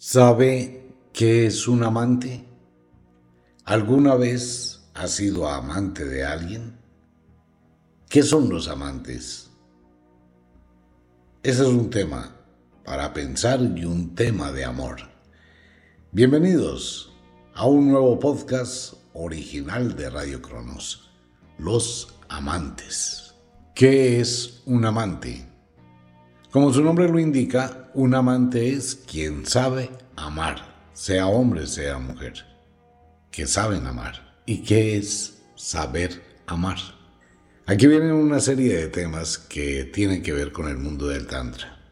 ¿Sabe qué es un amante? ¿Alguna vez ha sido amante de alguien? ¿Qué son los amantes? Ese es un tema para pensar y un tema de amor. Bienvenidos a un nuevo podcast original de Radio Cronos, Los Amantes. ¿Qué es un amante? Como su nombre lo indica, un amante es quien sabe amar, sea hombre, sea mujer, que saben amar. ¿Y qué es saber amar? Aquí vienen una serie de temas que tienen que ver con el mundo del Tantra.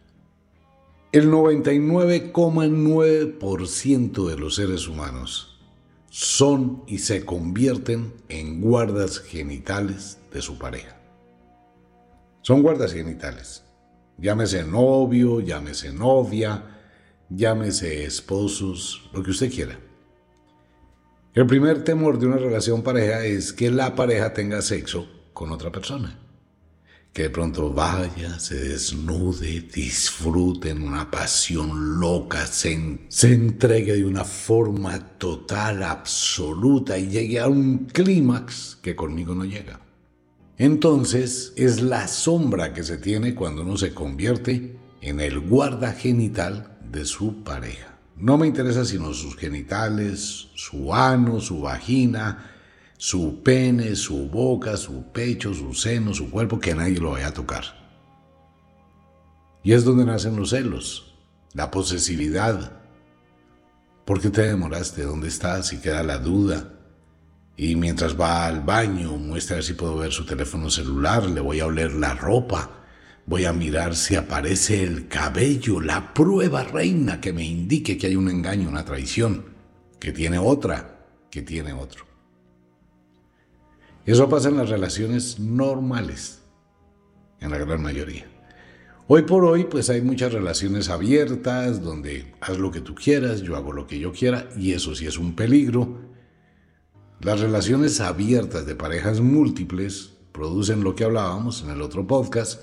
El 99,9% de los seres humanos son y se convierten en guardas genitales de su pareja. Son guardas genitales. Llámese novio, llámese novia, llámese esposos, lo que usted quiera. El primer temor de una relación pareja es que la pareja tenga sexo con otra persona. Que de pronto vaya, se desnude, disfrute en una pasión loca, se, se entregue de una forma total, absoluta y llegue a un clímax que conmigo no llega. Entonces es la sombra que se tiene cuando uno se convierte en el guarda genital de su pareja. No me interesa sino sus genitales, su ano, su vagina, su pene, su boca, su pecho, su seno, su cuerpo, que nadie lo vaya a tocar. Y es donde nacen los celos, la posesividad. ¿Por qué te demoraste? ¿Dónde estás? Y queda la duda y mientras va al baño muestra si puedo ver su teléfono celular, le voy a oler la ropa, voy a mirar si aparece el cabello, la prueba reina que me indique que hay un engaño, una traición, que tiene otra, que tiene otro. Eso pasa en las relaciones normales, en la gran mayoría. Hoy por hoy, pues hay muchas relaciones abiertas donde haz lo que tú quieras, yo hago lo que yo quiera, y eso sí es un peligro las relaciones abiertas de parejas múltiples producen lo que hablábamos en el otro podcast,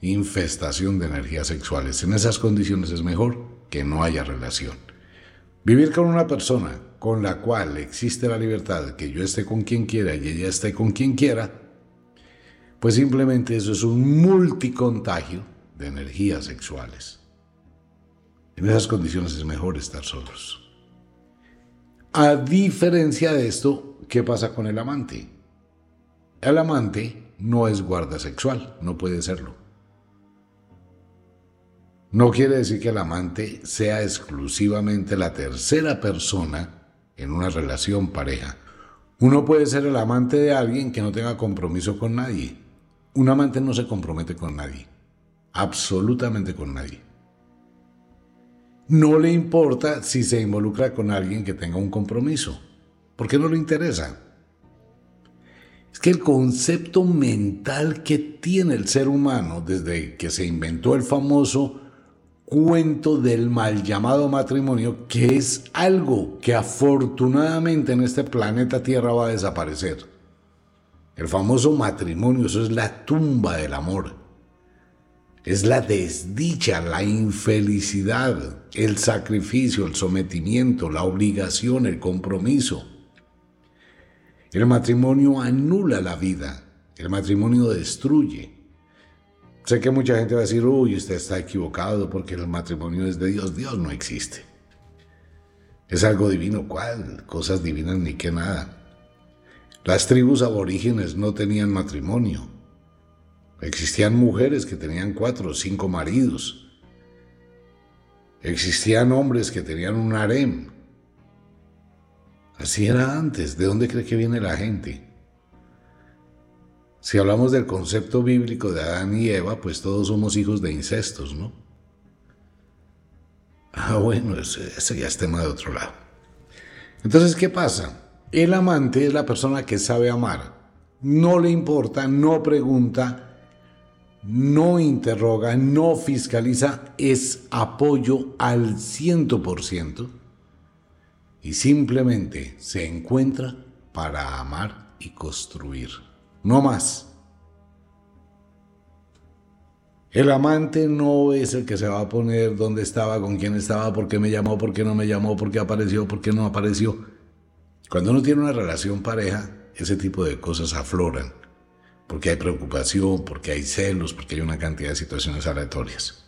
infestación de energías sexuales. En esas condiciones es mejor que no haya relación. Vivir con una persona con la cual existe la libertad que yo esté con quien quiera y ella esté con quien quiera, pues simplemente eso es un multicontagio de energías sexuales. En esas condiciones es mejor estar solos. A diferencia de esto, ¿qué pasa con el amante? El amante no es guarda sexual, no puede serlo. No quiere decir que el amante sea exclusivamente la tercera persona en una relación pareja. Uno puede ser el amante de alguien que no tenga compromiso con nadie. Un amante no se compromete con nadie, absolutamente con nadie no le importa si se involucra con alguien que tenga un compromiso, porque no le interesa. Es que el concepto mental que tiene el ser humano desde que se inventó el famoso cuento del mal llamado matrimonio, que es algo que afortunadamente en este planeta Tierra va a desaparecer. El famoso matrimonio, eso es la tumba del amor es la desdicha, la infelicidad, el sacrificio, el sometimiento, la obligación, el compromiso. El matrimonio anula la vida, el matrimonio destruye. Sé que mucha gente va a decir, uy, usted está equivocado porque el matrimonio es de Dios. Dios no existe. Es algo divino, ¿cuál? Cosas divinas ni que nada. Las tribus aborígenes no tenían matrimonio. Existían mujeres que tenían cuatro o cinco maridos. Existían hombres que tenían un harem. Así era antes. ¿De dónde cree que viene la gente? Si hablamos del concepto bíblico de Adán y Eva, pues todos somos hijos de incestos, ¿no? Ah, bueno, ese, ya es tema de otro lado. Entonces, ¿qué pasa? El amante es la persona que sabe amar. No le importa, no pregunta, no interroga, no fiscaliza, es apoyo al ciento por ciento y simplemente se encuentra para amar y construir, no más. El amante no es el que se va a poner dónde estaba, con quién estaba, por qué me llamó, por qué no me llamó, por qué apareció, por qué no apareció. Cuando uno tiene una relación pareja, ese tipo de cosas afloran, porque hay preocupación, porque hay celos, porque hay una cantidad de situaciones aleatorias.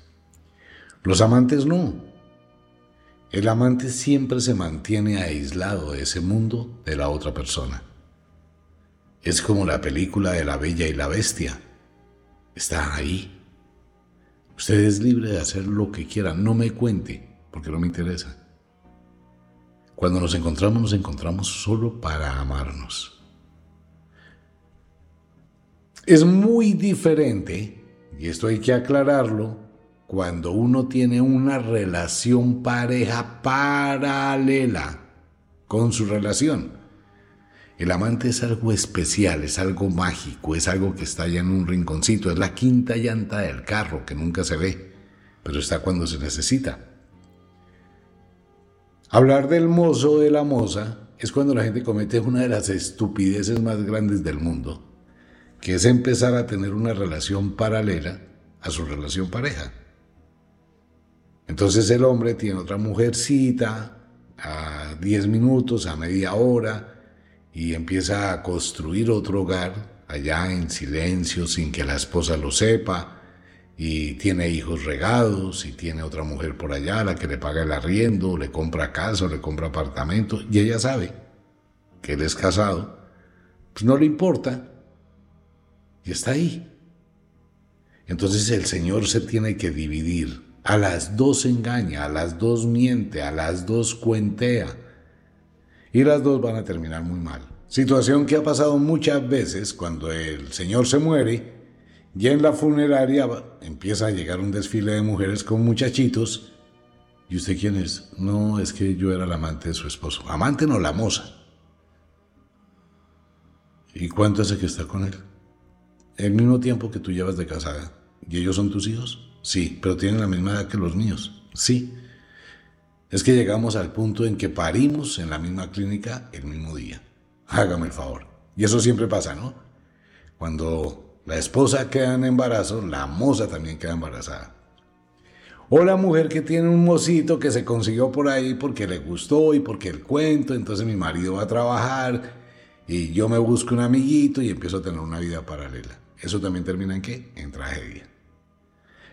Los amantes no. El amante siempre se mantiene aislado de ese mundo de la otra persona. Es como la película de la Bella y la Bestia. Está ahí, Usted es libre de hacer lo que quiera, no me cuente, porque no me interesa. Cuando nos encontramos, nos encontramos solo para amarnos. Es muy diferente, y esto hay que aclararlo, cuando uno tiene una relación pareja paralela con su relación. El amante es algo especial, es algo mágico, es algo que está allá en un rinconcito, es la quinta llanta del carro que nunca se ve, pero está cuando se necesita. Hablar del mozo de la moza es cuando la gente comete una de las estupideces más grandes del mundo, que es empezar a tener una relación paralela a su relación pareja. Entonces el hombre tiene otra mujercita a 10 minutos, a media hora, y empieza a construir otro hogar allá en silencio, sin que la esposa lo sepa, y tiene hijos regados, y tiene otra mujer por allá, la que le paga el arriendo, le compra casa, le compra apartamento, y ella sabe que él es casado, pues no le importa, y está ahí. Entonces el Señor se tiene que dividir. A las dos engaña, a las dos miente, a las dos cuentea y las dos van a terminar muy mal. Situación que ha pasado muchas veces cuando el señor se muere y en la funeraria empieza a llegar un desfile de mujeres con muchachitos. ¿Y usted quién es? No, es que yo era el amante de su esposo. Amante no, la moza. ¿Y cuánto hace que está con él? El mismo tiempo que tú llevas de casada. ¿Y ellos son tus hijos? Sí, pero tienen la misma edad que los míos. Sí es que llegamos al punto en que parimos en la misma clínica el mismo día. Hágame el favor. Y eso siempre pasa, ¿no? Cuando la esposa queda en embarazo, la moza también queda embarazada. O la mujer que tiene un mocito que se consiguió por ahí porque le gustó y porque el cuento, entonces mi marido va a trabajar y yo me busco un amiguito y empiezo a tener una vida paralela. ¿Eso también termina en qué? En tragedia.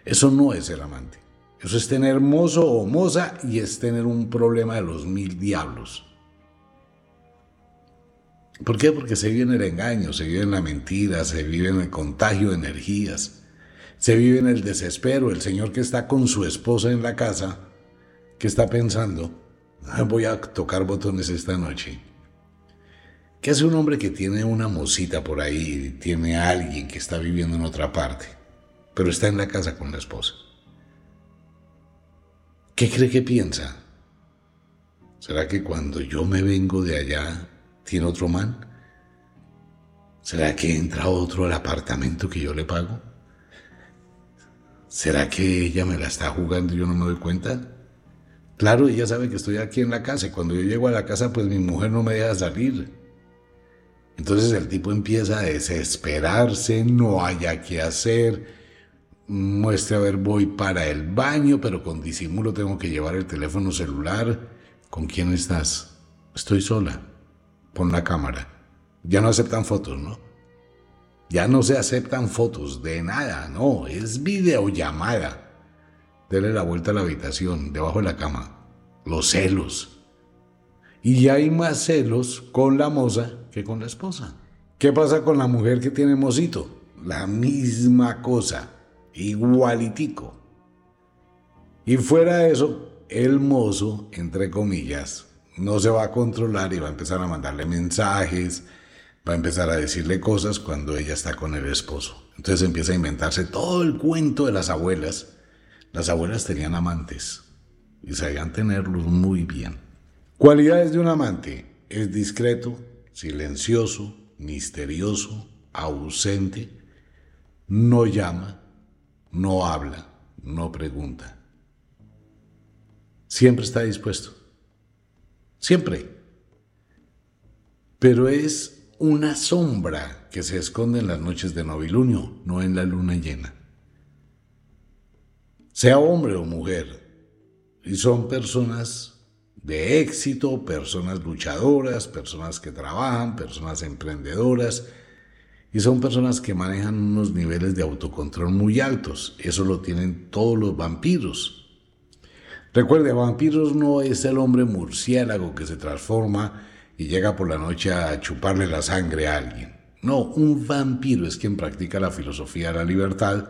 Eso no es el amante. Eso es tener mozo o moza y es tener un problema de los mil diablos. ¿Por qué? Porque se vive en el engaño, se vive en la mentira, se vive en el contagio de energías, se vive en el desespero. El señor que está con su esposa en la casa, que está pensando, ah, voy a tocar botones esta noche. ¿Qué hace un hombre que tiene una mosita por ahí, tiene a alguien que está viviendo en otra parte, pero está en la casa con la esposa? ¿Qué cree que piensa? ¿Será que cuando yo me vengo de allá tiene otro man? ¿Será que entra otro al apartamento que yo le pago? ¿Será que ella me la está jugando y yo no me doy cuenta? Claro, ella sabe que estoy aquí en la casa y cuando yo llego a la casa pues mi mujer no me deja salir. Entonces el tipo empieza a desesperarse, no haya qué hacer, muestre a ver, voy para el baño, pero con disimulo tengo que llevar el teléfono celular. ¿Con quién estás? Estoy sola. Pon la cámara. Ya no aceptan fotos, ¿no? Ya no se aceptan fotos de nada, no, es videollamada. Dele la vuelta a la habitación, debajo de la cama. Los celos. Y hay más celos con la moza que con la esposa. ¿Qué pasa con la mujer que tiene mocito? La misma cosa igualitico. Y fuera de eso, el mozo, entre comillas, no se va a controlar y va a empezar a mandarle mensajes, va a empezar a decirle cosas cuando ella está con el esposo. Entonces empieza a inventarse todo el cuento de las abuelas. Las abuelas tenían amantes y sabían tenerlos muy bien. Cualidades de un amante. Es discreto, silencioso, misterioso, ausente, no llama, no habla, no pregunta. Siempre está dispuesto. Siempre. Pero es una sombra que se esconde en las noches de novilunio, no en la luna llena. sea hombre o mujer. Y son personas de éxito, personas luchadoras, personas que trabajan, personas emprendedoras, y son personas que manejan unos niveles de autocontrol muy altos. Eso lo tienen todos los vampiros. Recuerde, vampiros no es el hombre murciélago que se transforma y llega por la noche a chuparle la sangre a alguien. No, un vampiro es quien practica la filosofía de la libertad,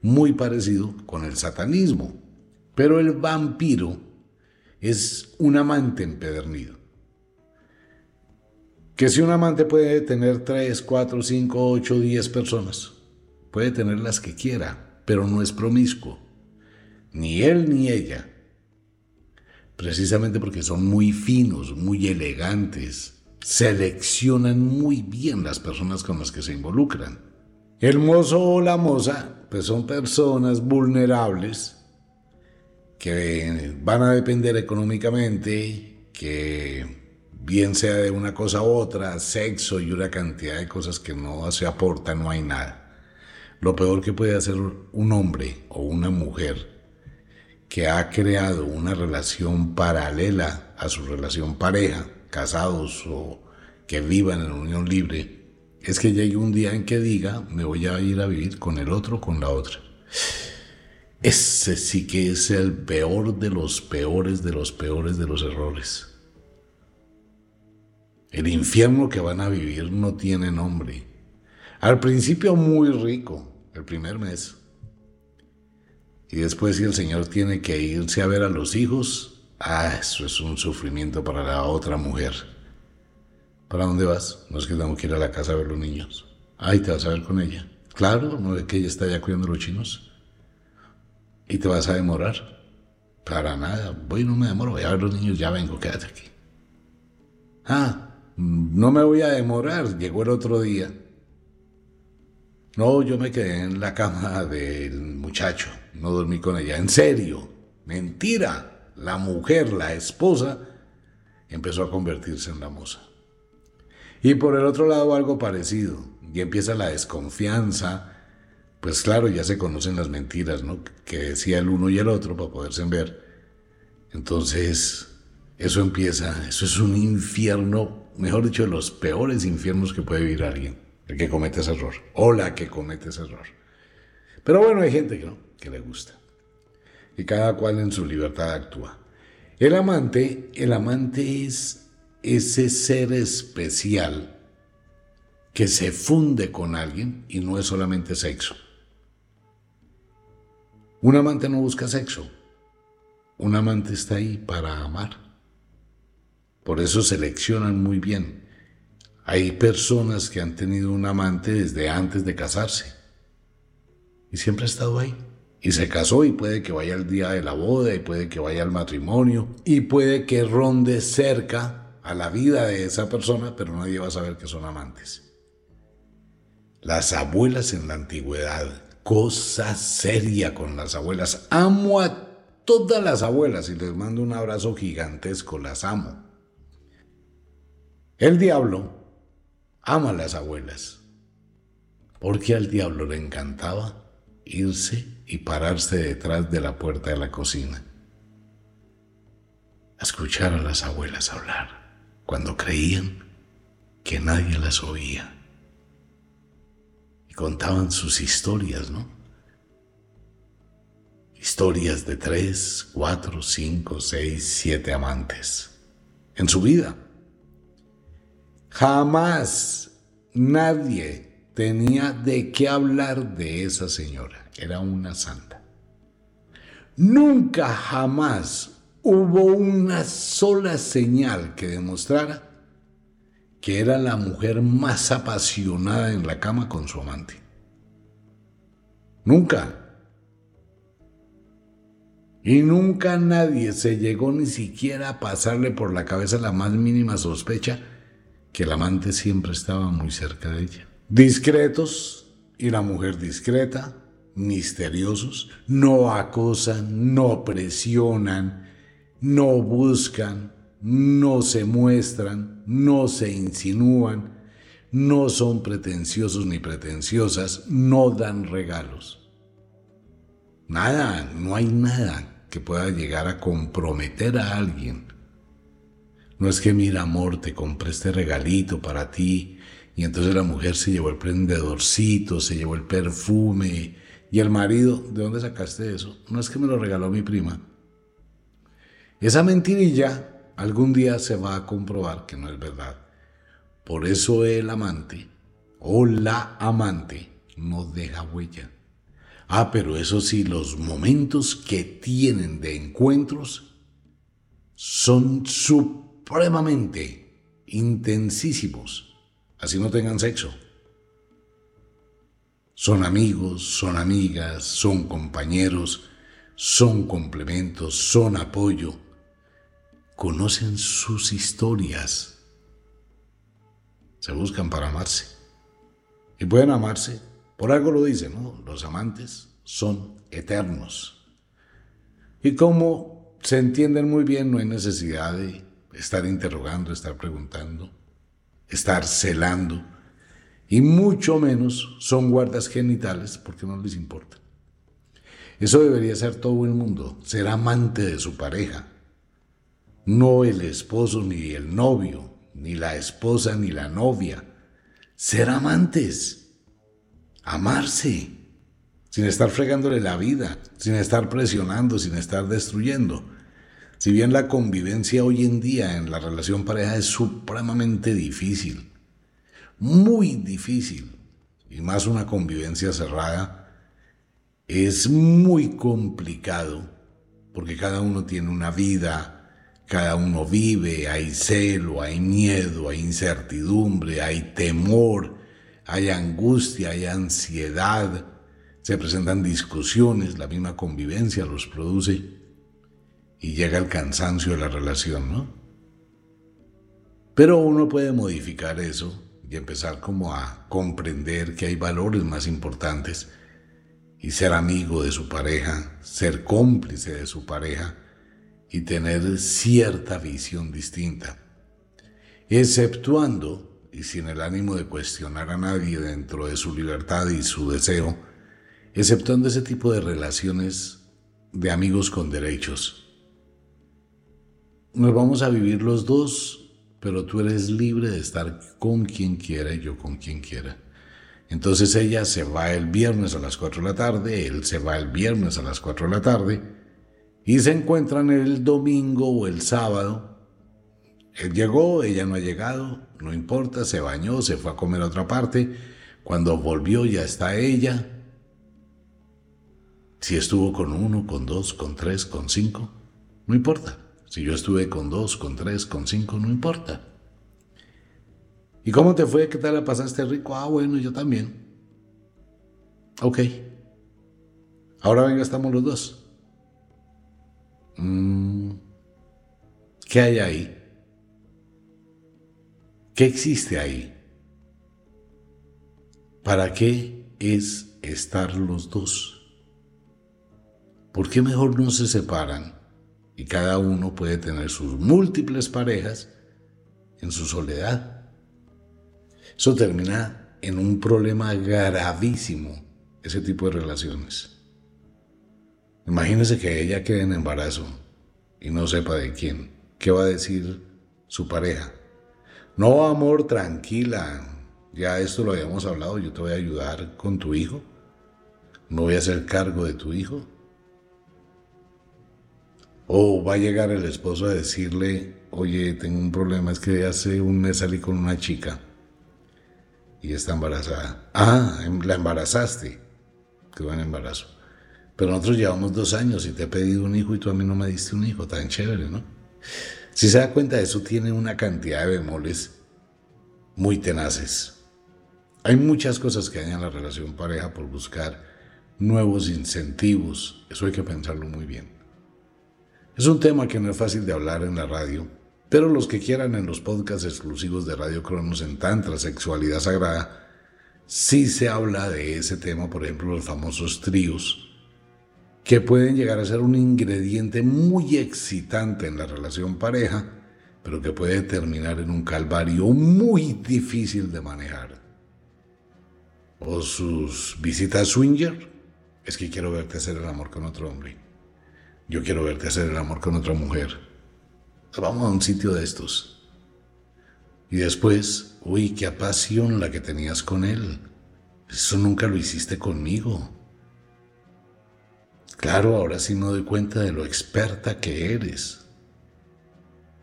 muy parecido con el satanismo. Pero el vampiro es un amante empedernido. Que si un amante puede tener 3, 4, 5, 8, 10 personas, puede tener las que quiera, pero no es promiscuo. Ni él ni ella. Precisamente porque son muy finos, muy elegantes, seleccionan muy bien las personas con las que se involucran. El mozo o la moza, pues son personas vulnerables que van a depender económicamente, que bien sea de una cosa u otra, sexo y una cantidad de cosas que no se aportan, no hay nada. Lo peor que puede hacer un hombre o una mujer que ha creado una relación paralela a su relación pareja, casados o que vivan en unión libre, es que llegue un día en que diga, me voy a ir a vivir con el otro, con la otra. Ese sí que es el peor de los peores de los peores de los errores. El infierno que van a vivir no tiene nombre. Al principio muy rico, el primer mes. Y después si el Señor tiene que irse a ver a los hijos, ah, eso es un sufrimiento para la otra mujer. ¿Para dónde vas? No es que tengo que ir a la casa a ver los niños. Ay, te vas a ver con ella. Claro, no es que ella está ya cuidando los chinos. ¿Y te vas a demorar? Para nada. Voy, no me demoro, voy a ver los niños, ya vengo, quédate aquí. Ah, no me voy a demorar, llegó el otro día. No, yo me quedé en la cama del muchacho, no dormí con ella, en serio, mentira. La mujer, la esposa, empezó a convertirse en la moza. Y por el otro lado algo parecido, y empieza la desconfianza, pues claro, ya se conocen las mentiras, ¿no? Que decía el uno y el otro para poderse ver. Entonces, eso empieza, eso es un infierno mejor dicho, de los peores infiernos que puede vivir alguien, el que comete ese error, o la que comete ese error. Pero bueno, hay gente que, ¿no? que le gusta. Y cada cual en su libertad actúa. El amante, el amante es ese ser especial que se funde con alguien y no es solamente sexo. Un amante no busca sexo. Un amante está ahí para amar. Por eso seleccionan muy bien. Hay personas que han tenido un amante desde antes de casarse. Y siempre ha estado ahí. Y se casó y puede que vaya al día de la boda y puede que vaya al matrimonio y puede que ronde cerca a la vida de esa persona, pero nadie va a saber que son amantes. Las abuelas en la antigüedad, cosa seria con las abuelas. Amo a todas las abuelas y les mando un abrazo gigantesco, las amo. El diablo ama a las abuelas, porque al diablo le encantaba irse y pararse detrás de la puerta de la cocina, a escuchar a las abuelas hablar cuando creían que nadie las oía. Contaban sus historias, ¿no? Historias de tres, cuatro, cinco, seis, siete amantes en su vida. Jamás nadie tenía de qué hablar de esa señora. Era una santa. Nunca jamás hubo una sola señal que demostrara que era la mujer más apasionada en la cama con su amante. Nunca. Y nunca nadie se llegó ni siquiera a pasarle por la cabeza la más mínima sospecha que el amante siempre estaba muy cerca de ella. Discretos y la mujer discreta, misteriosos, no acosan, no presionan, no buscan, no se muestran, no se insinúan, no son pretenciosos ni pretenciosas, no dan regalos. Nada, no hay nada que pueda llegar a comprometer a alguien. No es que, mira, amor, te compré este regalito para ti y entonces la mujer se llevó el prendedorcito, se llevó el perfume y el marido, ¿de dónde sacaste eso? No es que me lo regaló mi prima. Esa mentirilla algún día se va a comprobar que no es verdad. Por eso el amante o la amante no deja huella. Ah, pero eso sí, los momentos que tienen de encuentros son supremamente intensísimos, así no tengan sexo. Son amigos, son amigas, son compañeros, son complementos, son apoyo. Conocen sus historias. Se buscan para amarse. Y pueden amarse por algo lo dice, ¿no? Los amantes son eternos. Y como se entienden muy bien, no hay necesidad de estar interrogando, estar preguntando, estar celando, y mucho menos son guardas genitales porque no les importa. Eso debería ser todo el mundo, ser amante de su pareja, no el esposo ni el novio, ni la esposa ni la novia, ser amantes. Amarse, sin estar fregándole la vida, sin estar presionando, sin estar destruyendo. Si bien la convivencia hoy en día en la relación pareja es supremamente difícil, muy difícil, y más una convivencia cerrada, es muy complicado, porque cada uno tiene una vida, cada uno vive, hay celo, hay miedo, hay incertidumbre, hay temor, hay angustia, hay ansiedad, se presentan discusiones, la misma convivencia los produce y llega el cansancio de la relación, ¿no? Pero uno puede modificar eso y empezar como a comprender que hay valores más importantes y ser amigo de su pareja, ser cómplice de su pareja y tener cierta visión distinta, exceptuando y sin el ánimo de cuestionar a nadie dentro de su libertad y su deseo, exceptuando ese tipo de relaciones de amigos con derechos. Nos vamos a vivir los dos, pero tú eres libre de estar con quien quiera y yo con quien quiera. Entonces ella se va el viernes a las 4 de la tarde, él se va el viernes a las 4 de la tarde y se encuentran el domingo o el sábado él llegó, ella no ha llegado, no importa, se bañó, se fue a comer a otra parte. Cuando volvió ya está ella. Si estuvo con uno, con dos, con tres, con cinco, no importa. Si yo estuve con dos, con tres, con cinco, no importa. ¿Y cómo te fue? ¿Qué tal la pasaste rico? Ah, bueno, yo también. Ok. Ahora venga, estamos los dos. Mm, ¿Qué hay ahí? ¿Qué existe ahí? ¿Para qué es estar los dos? ¿Por qué mejor no se separan y cada uno puede tener sus múltiples parejas en su soledad? Eso termina en un problema gravísimo, ese tipo de relaciones. Imagínese que ella quede en embarazo y no sepa de quién. ¿Qué va a decir su pareja? No, amor, tranquila. Ya esto lo habíamos hablado, yo te voy a ayudar con tu hijo. No voy a hacer cargo de tu hijo. O va a llegar el esposo a decirle, oye, tengo un problema, es que hace un mes salí con una chica y está embarazada. Ah, em, la embarazaste. Qué buen embarazo. Pero nosotros llevamos dos años y te he pedido un hijo y tú a mí no me diste un hijo, tan chévere, ¿no? Si se da cuenta, eso tiene una cantidad de bemoles muy tenaces. Hay muchas cosas que dañan la relación pareja por buscar nuevos incentivos. Eso hay que pensarlo muy bien. Es un tema que no es fácil de hablar en la radio, pero los que quieran en los podcasts exclusivos de Radio Cronos en Tantra, Sexualidad Sagrada, sí se habla de ese tema, por ejemplo, los famosos tríos, que pueden llegar a ser un ingrediente muy excitante en la relación pareja, pero que puede terminar en un calvario muy difícil de manejar. O sus visitas swinger, es que quiero verte hacer el amor con otro hombre. Yo quiero verte hacer el amor con otra mujer. Vamos a un sitio de estos. Y después, uy, qué pasión la que tenías con él. Eso nunca lo hiciste conmigo. Claro, ahora sí me doy cuenta de lo experta que eres.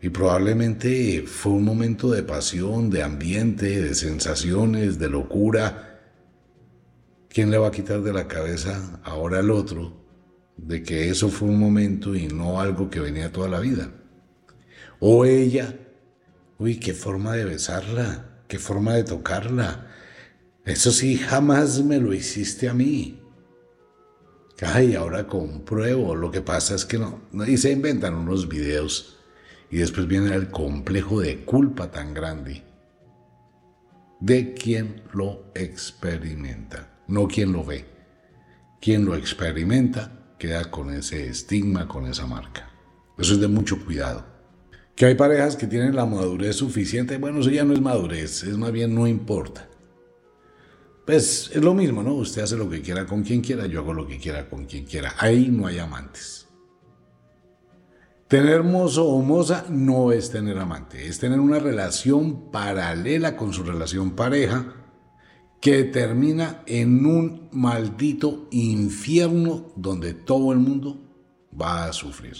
Y probablemente fue un momento de pasión, de ambiente, de sensaciones, de locura. ¿Quién le va a quitar de la cabeza ahora al otro de que eso fue un momento y no algo que venía toda la vida? O ella, uy, qué forma de besarla, qué forma de tocarla. Eso sí, jamás me lo hiciste a mí. Ay, ahora compruebo. Lo que pasa es que no. Y se inventan unos videos y después viene el complejo de culpa tan grande de quien lo experimenta, no quien lo ve. Quien lo experimenta queda con ese estigma, con esa marca. Eso es de mucho cuidado. Que hay parejas que tienen la madurez suficiente, bueno, eso ya no es madurez, es más bien no importa. Pues es lo mismo, ¿no? Usted hace lo que quiera con quien quiera, yo hago lo que quiera con quien quiera. Ahí no hay amantes. Tener mozo o moza no es tener amante, es tener una relación paralela con su relación pareja que termina en un maldito infierno donde todo el mundo va a sufrir.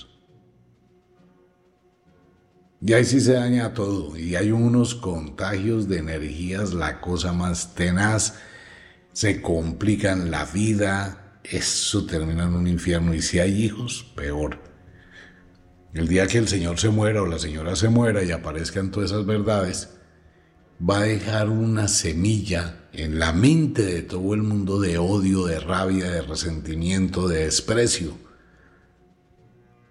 Y ahí sí se daña todo y hay unos contagios de energías, la cosa más tenaz, se complican la vida, eso termina en un infierno y si hay hijos, peor. El día que el Señor se muera o la señora se muera y aparezcan todas esas verdades, va a dejar una semilla en la mente de todo el mundo de odio, de rabia, de resentimiento, de desprecio.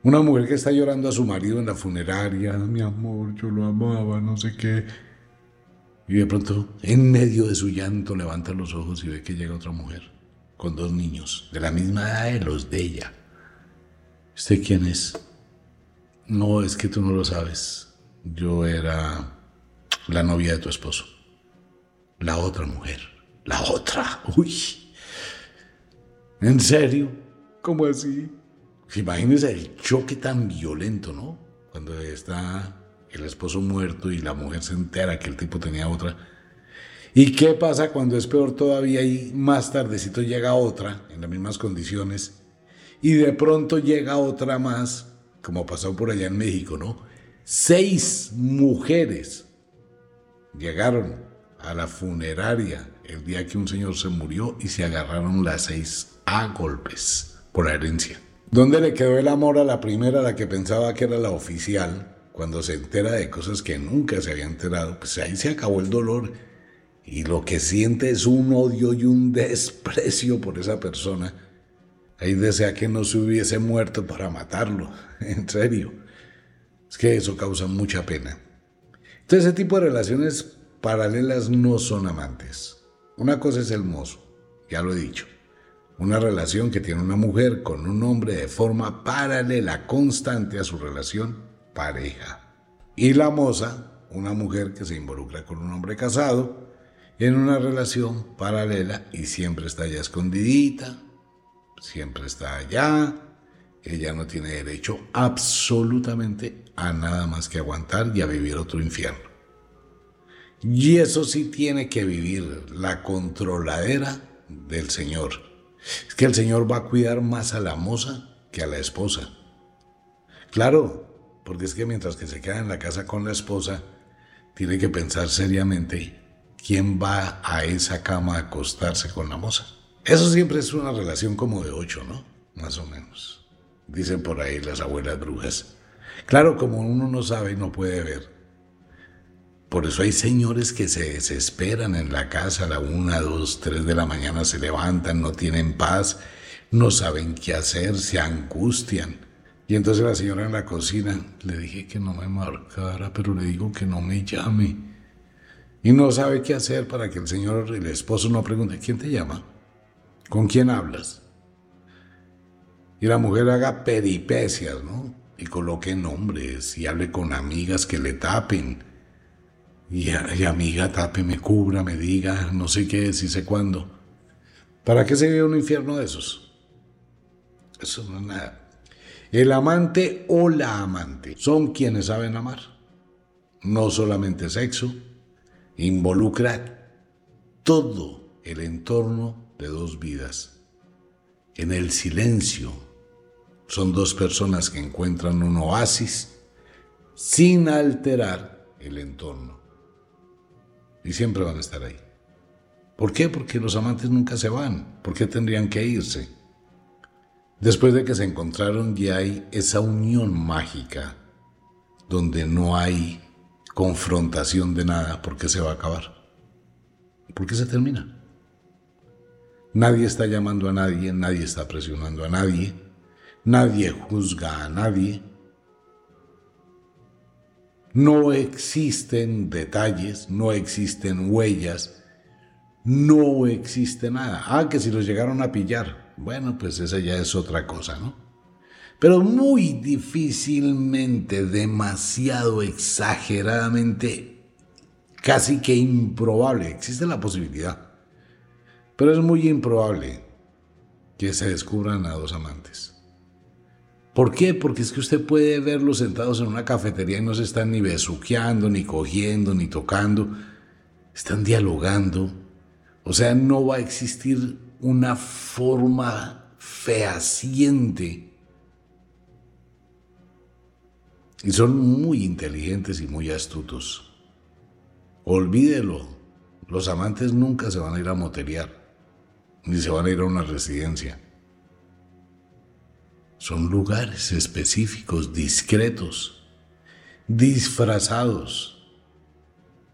Una mujer que está llorando a su marido en la funeraria, mi amor, yo lo amaba, no sé qué. Y de pronto, en medio de su llanto, levanta los ojos y ve que llega otra mujer, con dos niños, de la misma edad de los de ella. ¿Usted quién es? No, es que tú no lo sabes. Yo era la novia de tu esposo. La otra mujer. La otra. Uy. ¿En serio? ¿Cómo así? Imagínese el choque tan violento, ¿no? Cuando está el esposo muerto y la mujer se entera que el tipo tenía otra. ¿Y qué pasa cuando es peor todavía y más tardecito llega otra en las mismas condiciones y de pronto llega otra más como pasó por allá en México, ¿no? Seis mujeres llegaron a la funeraria el día que un señor se murió y se agarraron las seis a golpes por la herencia. ¿Dónde le quedó el amor a la primera, la que pensaba que era la oficial, cuando se entera de cosas que nunca se había enterado? Pues ahí se acabó el dolor y lo que siente es un odio y un desprecio por esa persona Ahí desea que no se hubiese muerto para matarlo. En serio. Es que eso causa mucha pena. Entonces, ese tipo de relaciones paralelas no son amantes. Una cosa es el mozo, ya lo he dicho. Una relación que tiene una mujer con un hombre de forma paralela, constante a su relación pareja. Y la moza, una mujer que se involucra con un hombre casado en una relación paralela y siempre está ya escondidita, siempre está allá, ella no tiene derecho absolutamente a nada más que aguantar y a vivir otro infierno. Y eso sí tiene que vivir la controladera del Señor. Es que el Señor va a cuidar más a la moza que a la esposa. Claro, porque es que mientras que se queda en la casa con la esposa, tiene que pensar seriamente quién va a esa cama a acostarse con la moza. Eso siempre es una relación como de ocho, ¿no? Más o menos. Dicen por ahí las abuelas brujas. Claro, como uno no sabe, no puede ver. Por eso hay señores que se desesperan en la casa a la una, dos, tres de la mañana, se levantan, no tienen paz, no saben qué hacer, se angustian. Y entonces la señora en la cocina, le dije que no me marcara, pero le digo que no me llame. Y no sabe qué hacer para que el señor, el esposo no pregunte, ¿quién te llama? ¿Con quién hablas? Y la mujer haga peripecias, ¿no? Y coloque nombres y hable con amigas que le tapen. Y, amiga, tape, me cubra, me diga, no sé qué, si sé cuándo. ¿Para qué se vive un infierno de esos? Eso no es nada. El amante o la amante son quienes saben amar. No solamente sexo, involucra todo el entorno de dos vidas. En el silencio son dos personas que encuentran un oasis sin alterar el entorno. Y siempre van a estar ahí. ¿Por qué? Porque los amantes nunca se van. ¿Por qué tendrían que irse? Después de que se encontraron ya hay esa unión mágica donde no hay confrontación de nada porque se va a acabar. ¿Por qué se termina? Nadie está llamando a nadie, nadie está presionando a nadie, nadie juzga a nadie. No existen detalles, no existen huellas, no existe nada. Ah, que si los llegaron a pillar, bueno, pues esa ya es otra cosa, ¿no? Pero muy difícilmente, demasiado exageradamente, casi que improbable, existe la posibilidad, pero es muy improbable que se descubran a dos amantes. ¿Por qué? Porque es que usted puede verlos sentados en una cafetería y no se están ni besuqueando, ni cogiendo, ni tocando, están dialogando o sea, no va a existir una forma fehaciente. Y son muy inteligentes y muy astutos. Olvídelo, los amantes nunca se van a ir a moteriar, ni se van a ir a una residencia. Son lugares específicos, discretos, disfrazados,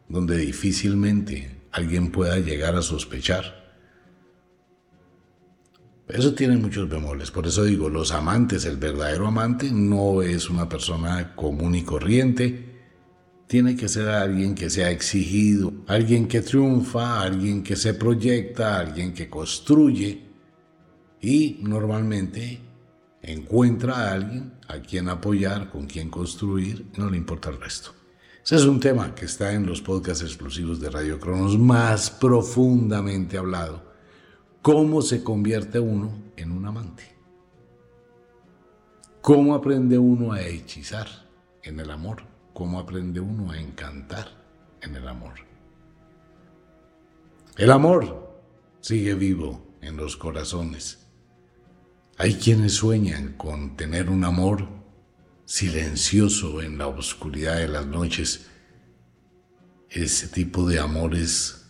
donde difícilmente alguien pueda llegar a sospechar. Eso tiene muchos bemoles, por eso digo, los amantes, el verdadero amante no es una persona común y corriente, tiene que ser alguien que sea exigido, alguien que triunfa, alguien que se proyecta, alguien que construye y normalmente encuentra a alguien a quien apoyar, con quien construir, no le importa el resto. Ese es un tema que está en los podcasts exclusivos de Radio Cronos más profundamente hablado. ¿Cómo se convierte uno en un amante? ¿Cómo aprende uno a hechizar en el amor? ¿Cómo aprende uno a encantar en el amor? El amor sigue vivo en los corazones. Hay quienes sueñan con tener un amor silencioso en la oscuridad de las noches, ese tipo de amores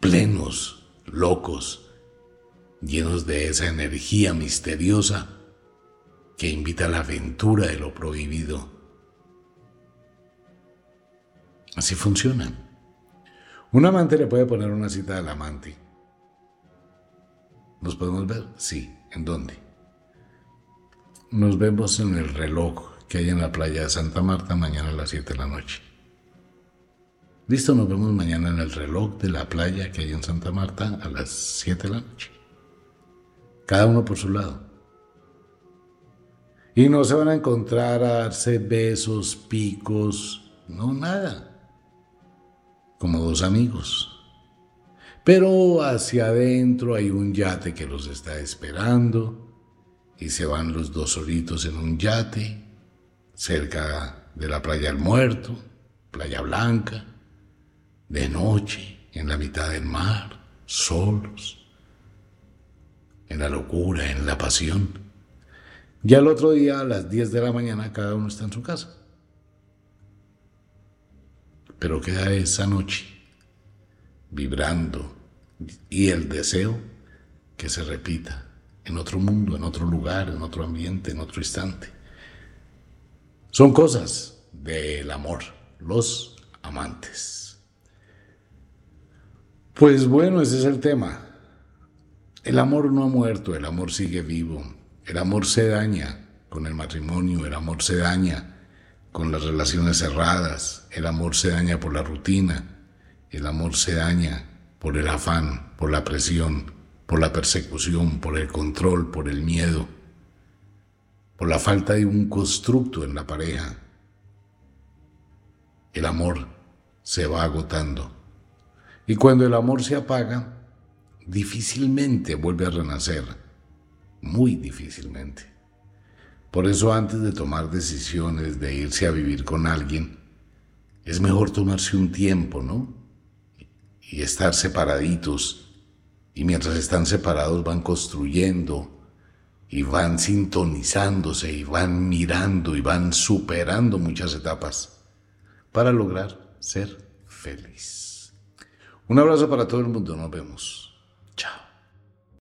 plenos, locos, llenos de esa energía misteriosa que invita a la aventura de lo prohibido. Así funcionan. Un amante le puede poner una cita al amante. ¿Nos podemos ver? Sí. ¿En dónde? Nos vemos en el reloj que hay en la playa de Santa Marta mañana a las 7 de la noche. Listo, nos vemos mañana en el reloj de la playa que hay en Santa Marta a las 7 de la noche. Cada uno por su lado. Y no se van a encontrar a darse besos, picos, no nada. Como dos amigos. Pero hacia adentro hay un yate que los está esperando y se van los dos solitos en un yate cerca de la playa del Muerto, Playa Blanca, de noche, en la mitad del mar, solos, en la locura, en la pasión. Ya el otro día, a las 10 de la mañana, cada uno está en su casa. Pero queda esa noche vibrando y el deseo que se repita en otro mundo, en otro lugar, en otro ambiente, en otro instante. Son cosas del amor, los amantes. Pues bueno, ese es el tema. El amor no ha muerto, el amor sigue vivo. El amor se daña con el matrimonio, el amor se daña con las relaciones cerradas, el amor se daña por la rutina, el amor se daña por el afán, por la presión, por la persecución, por el control, por el miedo por la falta de un constructo en la pareja. El amor se va agotando. Y cuando el amor se apaga, difícilmente vuelve a renacer. muy difícilmente. Por eso antes de tomar decisiones de irse a vivir con alguien, es mejor tomarse un tiempo, ¿no? Y estar separaditos. Y mientras están separados van construyendo y van sintonizándose y van mirando y van superando muchas etapas para lograr ser feliz. Un abrazo para todo el mundo, nos vemos.